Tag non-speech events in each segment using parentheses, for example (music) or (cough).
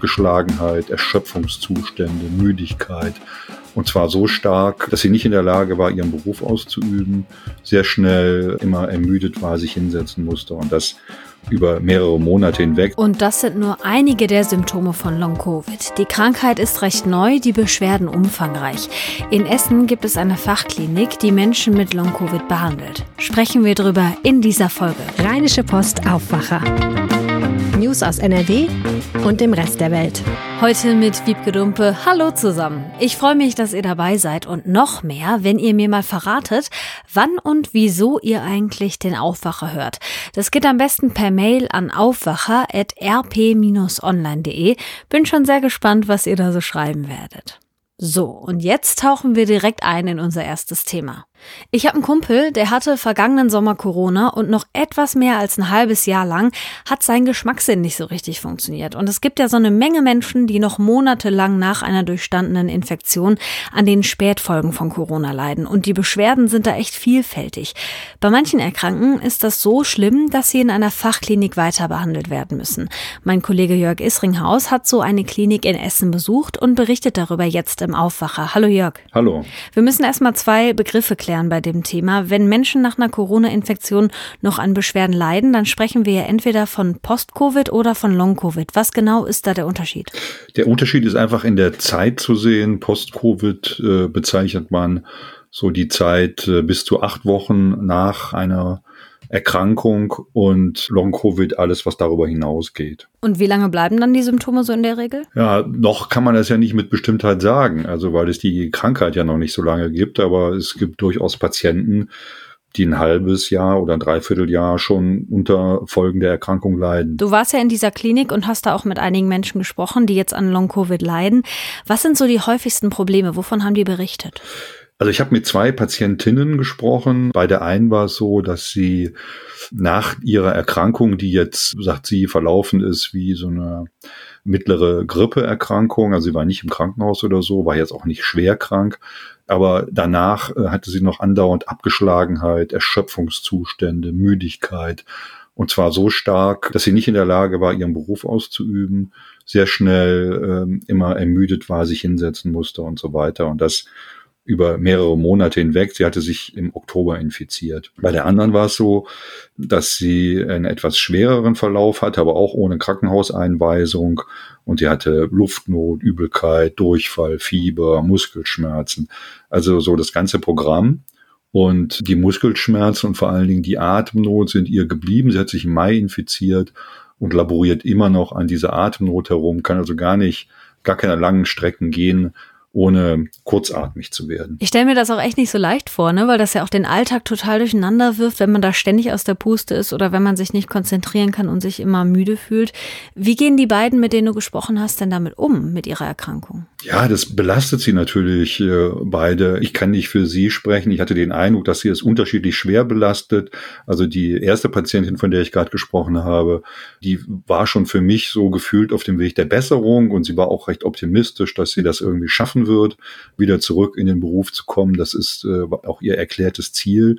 Abgeschlagenheit, Erschöpfungszustände, Müdigkeit. Und zwar so stark, dass sie nicht in der Lage war, ihren Beruf auszuüben, sehr schnell immer ermüdet war, sich hinsetzen musste. Und das über mehrere Monate hinweg. Und das sind nur einige der Symptome von Long-Covid. Die Krankheit ist recht neu, die Beschwerden umfangreich. In Essen gibt es eine Fachklinik, die Menschen mit Long-Covid behandelt. Sprechen wir drüber in dieser Folge. Rheinische Post Aufwacher. News aus NRW und dem Rest der Welt. Heute mit Wiebke Dumpe. Hallo zusammen. Ich freue mich, dass ihr dabei seid und noch mehr, wenn ihr mir mal verratet, wann und wieso ihr eigentlich den Aufwacher hört. Das geht am besten per Mail an aufwacher.rp-online.de. Bin schon sehr gespannt, was ihr da so schreiben werdet. So, und jetzt tauchen wir direkt ein in unser erstes Thema. Ich habe einen Kumpel, der hatte vergangenen Sommer Corona und noch etwas mehr als ein halbes Jahr lang hat sein Geschmackssinn nicht so richtig funktioniert. Und es gibt ja so eine Menge Menschen, die noch monatelang nach einer durchstandenen Infektion an den Spätfolgen von Corona leiden. Und die Beschwerden sind da echt vielfältig. Bei manchen Erkrankten ist das so schlimm, dass sie in einer Fachklinik weiter behandelt werden müssen. Mein Kollege Jörg Isringhaus hat so eine Klinik in Essen besucht und berichtet darüber jetzt im Aufwacher. Hallo Jörg. Hallo. Wir müssen erstmal zwei Begriffe klären klären bei dem Thema. Wenn Menschen nach einer Corona-Infektion noch an Beschwerden leiden, dann sprechen wir ja entweder von Post-Covid oder von Long-Covid. Was genau ist da der Unterschied? Der Unterschied ist einfach in der Zeit zu sehen. Post-Covid äh, bezeichnet man so die Zeit äh, bis zu acht Wochen nach einer Erkrankung und Long-Covid, alles, was darüber hinausgeht. Und wie lange bleiben dann die Symptome so in der Regel? Ja, noch kann man das ja nicht mit Bestimmtheit sagen, also weil es die Krankheit ja noch nicht so lange gibt, aber es gibt durchaus Patienten, die ein halbes Jahr oder ein Dreivierteljahr schon unter Folgen der Erkrankung leiden. Du warst ja in dieser Klinik und hast da auch mit einigen Menschen gesprochen, die jetzt an Long-Covid leiden. Was sind so die häufigsten Probleme? Wovon haben die berichtet? Also ich habe mit zwei Patientinnen gesprochen. Bei der einen war es so, dass sie nach ihrer Erkrankung, die jetzt, sagt sie, verlaufen ist wie so eine mittlere Grippeerkrankung, also sie war nicht im Krankenhaus oder so, war jetzt auch nicht schwer krank, aber danach äh, hatte sie noch andauernd Abgeschlagenheit, Erschöpfungszustände, Müdigkeit und zwar so stark, dass sie nicht in der Lage war, ihren Beruf auszuüben, sehr schnell ähm, immer ermüdet war, sich hinsetzen musste und so weiter. Und das über mehrere Monate hinweg. Sie hatte sich im Oktober infiziert. Bei der anderen war es so, dass sie einen etwas schwereren Verlauf hatte, aber auch ohne Krankenhauseinweisung. Und sie hatte Luftnot, Übelkeit, Durchfall, Fieber, Muskelschmerzen. Also so das ganze Programm. Und die Muskelschmerzen und vor allen Dingen die Atemnot sind ihr geblieben. Sie hat sich im Mai infiziert und laboriert immer noch an dieser Atemnot herum, kann also gar nicht, gar keine langen Strecken gehen, ohne kurzatmig zu werden. Ich stelle mir das auch echt nicht so leicht vor, ne? weil das ja auch den Alltag total durcheinander wirft, wenn man da ständig aus der Puste ist oder wenn man sich nicht konzentrieren kann und sich immer müde fühlt. Wie gehen die beiden, mit denen du gesprochen hast, denn damit um, mit ihrer Erkrankung? Ja, das belastet sie natürlich äh, beide. Ich kann nicht für sie sprechen. Ich hatte den Eindruck, dass sie es unterschiedlich schwer belastet. Also die erste Patientin, von der ich gerade gesprochen habe, die war schon für mich so gefühlt auf dem Weg der Besserung und sie war auch recht optimistisch, dass sie das irgendwie schaffen schaffen wird, wieder zurück in den Beruf zu kommen. Das ist äh, auch ihr erklärtes Ziel.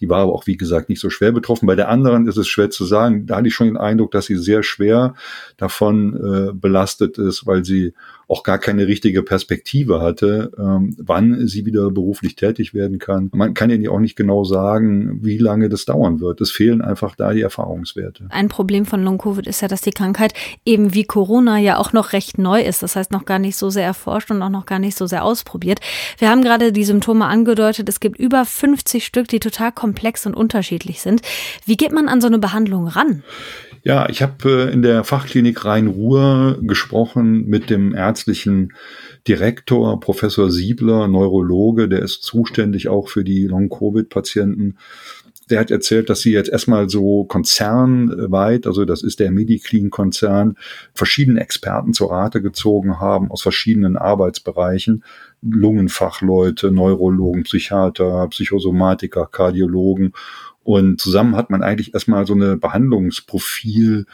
Die war aber auch, wie gesagt, nicht so schwer betroffen. Bei der anderen ist es schwer zu sagen. Da hatte ich schon den Eindruck, dass sie sehr schwer davon äh, belastet ist, weil sie auch gar keine richtige Perspektive hatte, ähm, wann sie wieder beruflich tätig werden kann. Man kann ja auch nicht genau sagen, wie lange das dauern wird. Es fehlen einfach da die Erfahrungswerte. Ein Problem von Long-Covid ist ja, dass die Krankheit eben wie Corona ja auch noch recht neu ist. Das heißt, noch gar nicht so sehr erforscht und auch noch gar nicht so sehr ausprobiert. Wir haben gerade die Symptome angedeutet. Es gibt über 50 Stück, die total komplex und unterschiedlich sind. Wie geht man an so eine Behandlung ran? Ja, ich habe äh, in der Fachklinik Rhein-Ruhr gesprochen mit dem ärztlichen Direktor, Professor Siebler, Neurologe, der ist zuständig auch für die Long-Covid-Patienten. Der hat erzählt, dass sie jetzt erstmal so konzernweit, also das ist der Mediclean-Konzern, verschiedene Experten zur Rate gezogen haben aus verschiedenen Arbeitsbereichen. Lungenfachleute, Neurologen, Psychiater, Psychosomatiker, Kardiologen und zusammen hat man eigentlich erstmal so eine Behandlungsprofil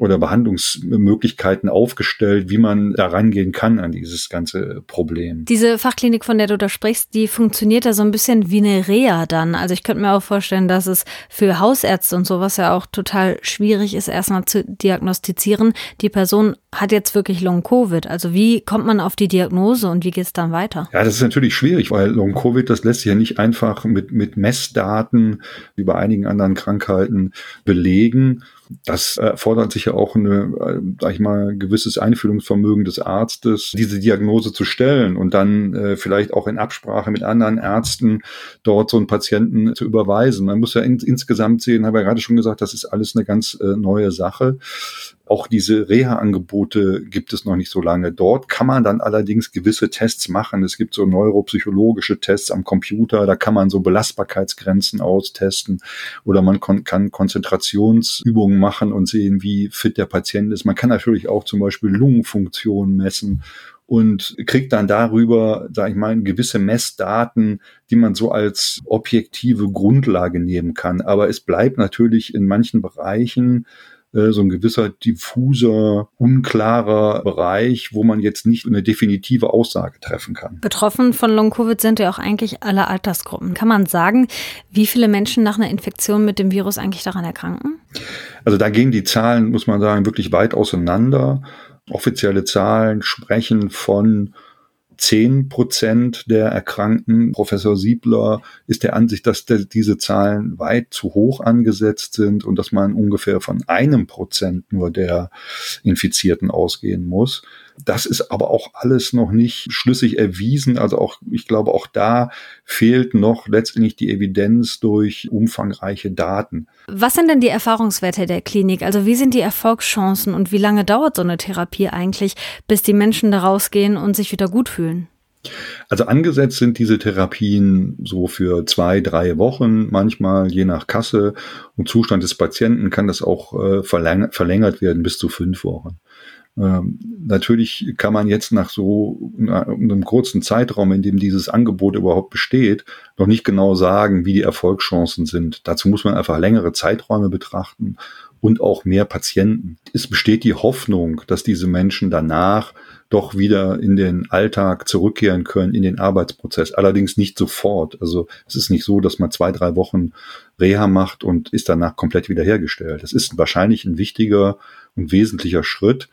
oder Behandlungsmöglichkeiten aufgestellt, wie man da rangehen kann an dieses ganze Problem. Diese Fachklinik, von der du da sprichst, die funktioniert ja so ein bisschen wie eine Reha dann. Also ich könnte mir auch vorstellen, dass es für Hausärzte und sowas ja auch total schwierig ist, erstmal zu diagnostizieren. Die Person hat jetzt wirklich Long-Covid. Also wie kommt man auf die Diagnose und wie geht es dann weiter? Ja, das ist natürlich schwierig, weil Long-Covid, das lässt sich ja nicht einfach mit, mit Messdaten wie bei einigen anderen Krankheiten belegen. Das erfordert sich ja auch eine, äh, sag ich mal, gewisses Einfühlungsvermögen des Arztes, diese Diagnose zu stellen und dann äh, vielleicht auch in Absprache mit anderen Ärzten dort so einen Patienten zu überweisen. Man muss ja in, insgesamt sehen, habe ja gerade schon gesagt, das ist alles eine ganz äh, neue Sache. Auch diese Reha-Angebote gibt es noch nicht so lange. Dort kann man dann allerdings gewisse Tests machen. Es gibt so neuropsychologische Tests am Computer, da kann man so Belastbarkeitsgrenzen austesten oder man kon kann Konzentrationsübungen machen und sehen, wie fit der Patient ist. Man kann natürlich auch zum Beispiel Lungenfunktion messen und kriegt dann darüber, sage ich mal, gewisse Messdaten, die man so als objektive Grundlage nehmen kann. Aber es bleibt natürlich in manchen Bereichen so ein gewisser diffuser, unklarer Bereich, wo man jetzt nicht eine definitive Aussage treffen kann. Betroffen von Long-Covid sind ja auch eigentlich alle Altersgruppen. Kann man sagen, wie viele Menschen nach einer Infektion mit dem Virus eigentlich daran erkranken? Also da gehen die Zahlen, muss man sagen, wirklich weit auseinander. Offizielle Zahlen sprechen von 10 Prozent der Erkrankten. Professor Siebler ist der Ansicht, dass diese Zahlen weit zu hoch angesetzt sind und dass man ungefähr von einem Prozent nur der Infizierten ausgehen muss. Das ist aber auch alles noch nicht schlüssig erwiesen. Also auch, ich glaube, auch da fehlt noch letztendlich die Evidenz durch umfangreiche Daten. Was sind denn die Erfahrungswerte der Klinik? Also wie sind die Erfolgschancen und wie lange dauert so eine Therapie eigentlich, bis die Menschen da rausgehen und sich wieder gut fühlen? Also angesetzt sind diese Therapien so für zwei, drei Wochen, manchmal je nach Kasse und Zustand des Patienten kann das auch äh, verlängert werden bis zu fünf Wochen. Ähm, natürlich kann man jetzt nach so einem kurzen Zeitraum, in dem dieses Angebot überhaupt besteht, noch nicht genau sagen, wie die Erfolgschancen sind. Dazu muss man einfach längere Zeiträume betrachten und auch mehr Patienten. Es besteht die Hoffnung, dass diese Menschen danach doch wieder in den Alltag zurückkehren können, in den Arbeitsprozess. Allerdings nicht sofort. Also es ist nicht so, dass man zwei, drei Wochen Reha macht und ist danach komplett wiederhergestellt. Das ist wahrscheinlich ein wichtiger und wesentlicher Schritt,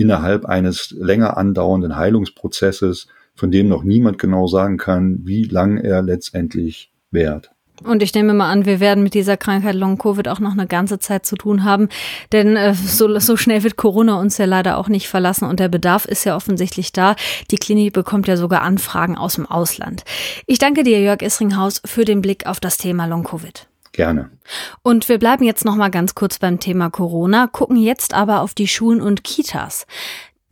innerhalb eines länger andauernden Heilungsprozesses, von dem noch niemand genau sagen kann, wie lang er letztendlich währt. Und ich nehme mal an, wir werden mit dieser Krankheit Long-Covid auch noch eine ganze Zeit zu tun haben, denn äh, so, so schnell wird Corona uns ja leider auch nicht verlassen und der Bedarf ist ja offensichtlich da. Die Klinik bekommt ja sogar Anfragen aus dem Ausland. Ich danke dir, Jörg Isringhaus, für den Blick auf das Thema Long-Covid. Gerne. Und wir bleiben jetzt noch mal ganz kurz beim Thema Corona, gucken jetzt aber auf die Schulen und Kitas.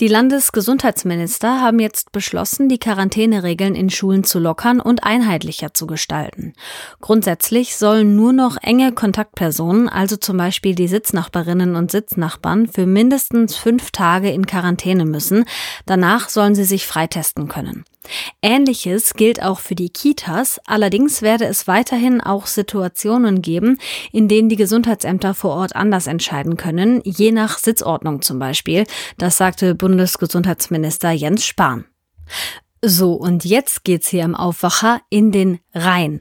Die Landesgesundheitsminister haben jetzt beschlossen, die Quarantäneregeln in Schulen zu lockern und einheitlicher zu gestalten. Grundsätzlich sollen nur noch enge Kontaktpersonen, also zum Beispiel die Sitznachbarinnen und Sitznachbarn, für mindestens fünf Tage in Quarantäne müssen. Danach sollen sie sich freitesten können. Ähnliches gilt auch für die Kitas, allerdings werde es weiterhin auch Situationen geben, in denen die Gesundheitsämter vor Ort anders entscheiden können, je nach Sitzordnung zum Beispiel. Das sagte Bundesgesundheitsminister Jens Spahn. So, und jetzt geht's hier im Aufwacher in den Rhein.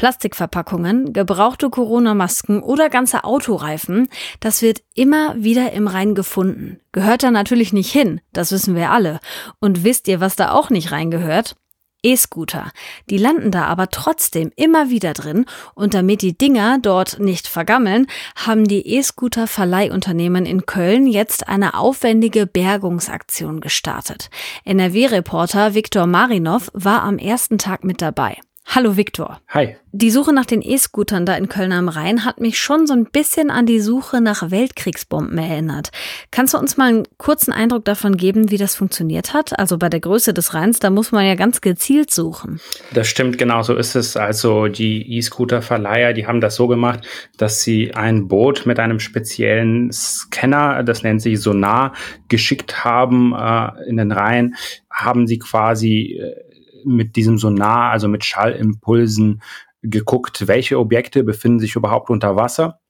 Plastikverpackungen, gebrauchte Corona-Masken oder ganze Autoreifen, das wird immer wieder im Rhein gefunden. Gehört da natürlich nicht hin, das wissen wir alle. Und wisst ihr, was da auch nicht reingehört? E-Scooter. Die landen da aber trotzdem immer wieder drin und damit die Dinger dort nicht vergammeln, haben die E-Scooter-Verleihunternehmen in Köln jetzt eine aufwendige Bergungsaktion gestartet. NRW-Reporter Viktor Marinov war am ersten Tag mit dabei. Hallo Viktor. Hi. Die Suche nach den E-Scootern da in Köln am Rhein hat mich schon so ein bisschen an die Suche nach Weltkriegsbomben erinnert. Kannst du uns mal einen kurzen Eindruck davon geben, wie das funktioniert hat? Also bei der Größe des Rheins, da muss man ja ganz gezielt suchen. Das stimmt, genau so ist es. Also die E-Scooter-Verleiher, die haben das so gemacht, dass sie ein Boot mit einem speziellen Scanner, das nennt sich Sonar, geschickt haben äh, in den Rhein, haben sie quasi äh, mit diesem Sonar, also mit Schallimpulsen geguckt, welche Objekte befinden sich überhaupt unter Wasser.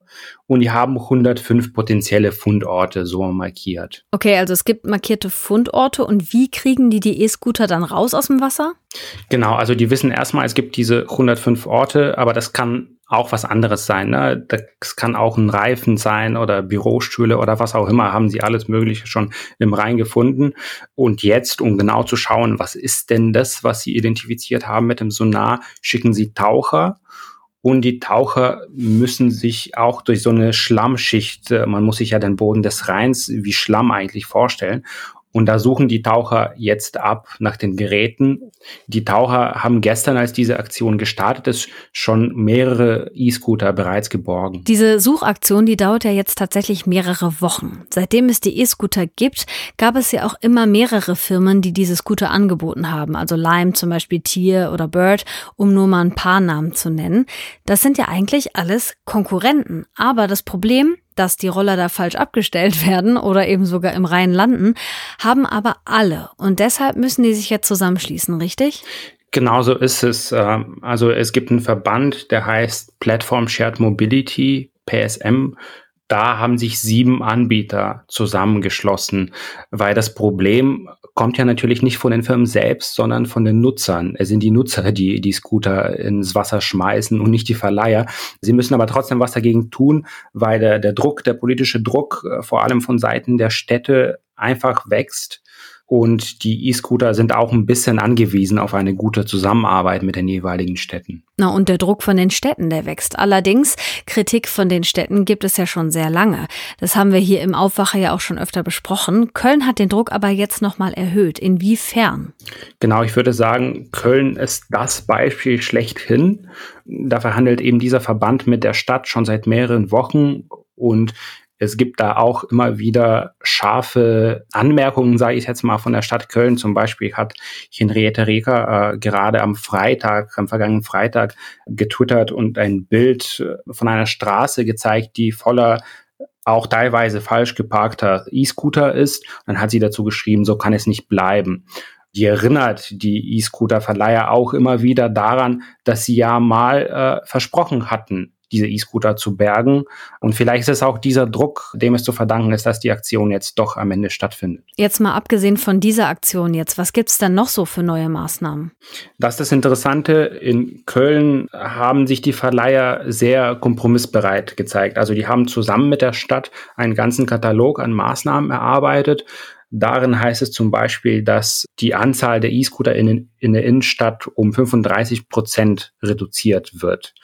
und die haben 105 potenzielle Fundorte so markiert. Okay, also es gibt markierte Fundorte und wie kriegen die die E-Scooter dann raus aus dem Wasser? Genau, also die wissen erstmal, es gibt diese 105 Orte, aber das kann auch was anderes sein. Ne? Das kann auch ein Reifen sein oder Bürostühle oder was auch immer, haben sie alles Mögliche schon im Rhein gefunden. Und jetzt, um genau zu schauen, was ist denn das, was sie identifiziert haben mit dem Sonar, schicken sie Taucher. Und die Taucher müssen sich auch durch so eine Schlammschicht, äh, man muss sich ja den Boden des Rheins wie Schlamm eigentlich vorstellen. Und da suchen die Taucher jetzt ab nach den Geräten. Die Taucher haben gestern, als diese Aktion gestartet ist, schon mehrere E-Scooter bereits geborgen. Diese Suchaktion, die dauert ja jetzt tatsächlich mehrere Wochen. Seitdem es die E-Scooter gibt, gab es ja auch immer mehrere Firmen, die diese Scooter angeboten haben. Also Lime zum Beispiel Tier oder Bird, um nur mal ein paar Namen zu nennen. Das sind ja eigentlich alles Konkurrenten. Aber das Problem, dass die Roller da falsch abgestellt (laughs) werden oder eben sogar im Rhein landen, haben aber alle. Und deshalb müssen die sich jetzt zusammenschließen, richtig? Genauso ist es. Ähm, also es gibt einen Verband, der heißt Platform Shared Mobility, PSM da haben sich sieben Anbieter zusammengeschlossen, weil das Problem kommt ja natürlich nicht von den Firmen selbst, sondern von den Nutzern. Es sind die Nutzer, die die Scooter ins Wasser schmeißen und nicht die Verleiher. Sie müssen aber trotzdem was dagegen tun, weil der, der Druck, der politische Druck, äh, vor allem von Seiten der Städte einfach wächst und die E-Scooter sind auch ein bisschen angewiesen auf eine gute Zusammenarbeit mit den jeweiligen Städten. Na, und der Druck von den Städten, der wächst. Allerdings, Kritik von den Städten gibt es ja schon sehr lange. Das haben wir hier im Aufwacher ja auch schon öfter besprochen. Köln hat den Druck aber jetzt nochmal erhöht. Inwiefern? Genau, ich würde sagen, Köln ist das Beispiel schlechthin. Da verhandelt eben dieser Verband mit der Stadt schon seit mehreren Wochen und es gibt da auch immer wieder scharfe Anmerkungen, sage ich jetzt mal, von der Stadt Köln. Zum Beispiel hat Henriette Reker äh, gerade am Freitag, am vergangenen Freitag getwittert und ein Bild äh, von einer Straße gezeigt, die voller auch teilweise falsch geparkter E-Scooter ist. Dann hat sie dazu geschrieben, so kann es nicht bleiben. Die erinnert die E-Scooter-Verleiher auch immer wieder daran, dass sie ja mal äh, versprochen hatten, diese E-Scooter zu bergen. Und vielleicht ist es auch dieser Druck, dem es zu verdanken ist, dass die Aktion jetzt doch am Ende stattfindet. Jetzt mal abgesehen von dieser Aktion jetzt, was gibt es denn noch so für neue Maßnahmen? Das ist das Interessante. In Köln haben sich die Verleiher sehr kompromissbereit gezeigt. Also die haben zusammen mit der Stadt einen ganzen Katalog an Maßnahmen erarbeitet. Darin heißt es zum Beispiel, dass die Anzahl der E-Scooter in, in der Innenstadt um 35 Prozent reduziert wird.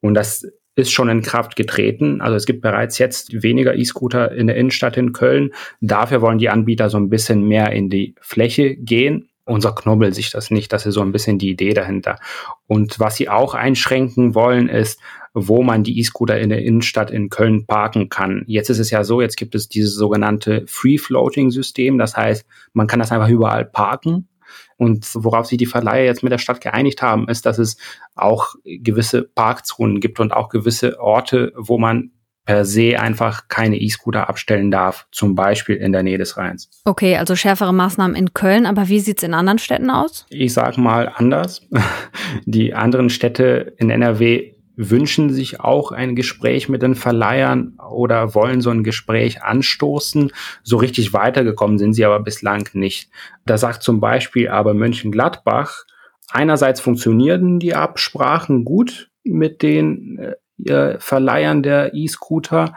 Und das ist schon in Kraft getreten. Also es gibt bereits jetzt weniger E-Scooter in der Innenstadt in Köln. Dafür wollen die Anbieter so ein bisschen mehr in die Fläche gehen. Unser Knobbel sich das nicht. Das ist so ein bisschen die Idee dahinter. Und was sie auch einschränken wollen, ist, wo man die E-Scooter in der Innenstadt in Köln parken kann. Jetzt ist es ja so, jetzt gibt es dieses sogenannte Free-Floating-System. Das heißt, man kann das einfach überall parken. Und worauf sich die Verleiher jetzt mit der Stadt geeinigt haben, ist, dass es auch gewisse Parkzonen gibt und auch gewisse Orte, wo man per se einfach keine E-Scooter abstellen darf, zum Beispiel in der Nähe des Rheins. Okay, also schärfere Maßnahmen in Köln, aber wie sieht's in anderen Städten aus? Ich sag mal anders. (laughs) Die anderen Städte in NRW wünschen sich auch ein Gespräch mit den Verleihern oder wollen so ein Gespräch anstoßen. So richtig weitergekommen sind sie aber bislang nicht. Da sagt zum Beispiel aber Mönchengladbach, einerseits funktionieren die Absprachen gut mit den äh, Verleihern der E-Scooter.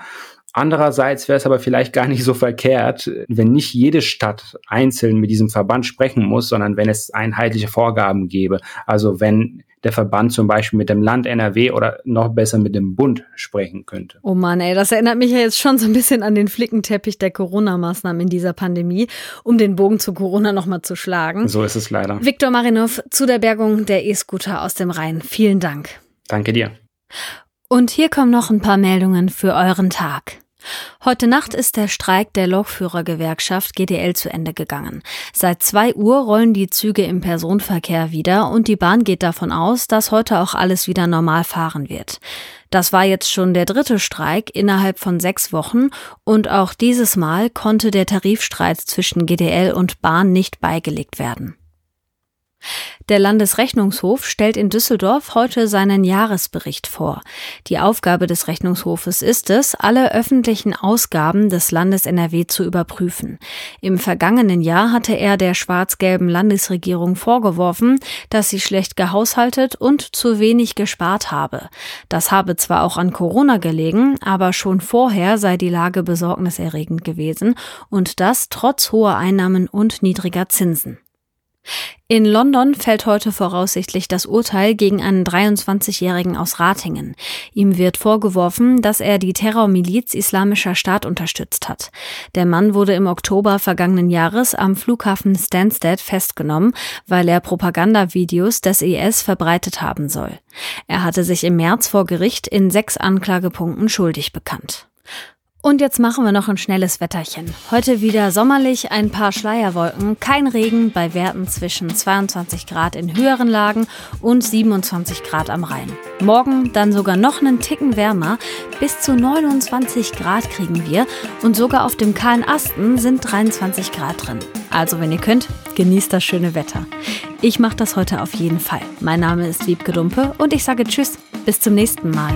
Andererseits wäre es aber vielleicht gar nicht so verkehrt, wenn nicht jede Stadt einzeln mit diesem Verband sprechen muss, sondern wenn es einheitliche Vorgaben gäbe. Also wenn der Verband zum Beispiel mit dem Land NRW oder noch besser mit dem Bund sprechen könnte. Oh Mann, ey, das erinnert mich ja jetzt schon so ein bisschen an den Flickenteppich der Corona-Maßnahmen in dieser Pandemie, um den Bogen zu Corona nochmal zu schlagen. So ist es leider. Viktor Marinov zu der Bergung der E-Scooter aus dem Rhein. Vielen Dank. Danke dir. Und hier kommen noch ein paar Meldungen für euren Tag. Heute Nacht ist der Streik der Lokführergewerkschaft GDL zu Ende gegangen. Seit zwei Uhr rollen die Züge im Personenverkehr wieder und die Bahn geht davon aus, dass heute auch alles wieder normal fahren wird. Das war jetzt schon der dritte Streik innerhalb von sechs Wochen und auch dieses Mal konnte der Tarifstreit zwischen GDL und Bahn nicht beigelegt werden. Der Landesrechnungshof stellt in Düsseldorf heute seinen Jahresbericht vor. Die Aufgabe des Rechnungshofes ist es, alle öffentlichen Ausgaben des Landes NRW zu überprüfen. Im vergangenen Jahr hatte er der schwarz-gelben Landesregierung vorgeworfen, dass sie schlecht gehaushaltet und zu wenig gespart habe. Das habe zwar auch an Corona gelegen, aber schon vorher sei die Lage besorgniserregend gewesen und das trotz hoher Einnahmen und niedriger Zinsen. In London fällt heute voraussichtlich das Urteil gegen einen 23-Jährigen aus Ratingen. Ihm wird vorgeworfen, dass er die Terrormiliz Islamischer Staat unterstützt hat. Der Mann wurde im Oktober vergangenen Jahres am Flughafen Stansted festgenommen, weil er Propagandavideos des IS verbreitet haben soll. Er hatte sich im März vor Gericht in sechs Anklagepunkten schuldig bekannt. Und jetzt machen wir noch ein schnelles Wetterchen. Heute wieder sommerlich, ein paar Schleierwolken, kein Regen bei Werten zwischen 22 Grad in höheren Lagen und 27 Grad am Rhein. Morgen dann sogar noch einen Ticken wärmer, bis zu 29 Grad kriegen wir und sogar auf dem kahlen Asten sind 23 Grad drin. Also wenn ihr könnt, genießt das schöne Wetter. Ich mache das heute auf jeden Fall. Mein Name ist Wiebke Dumpe und ich sage Tschüss, bis zum nächsten Mal.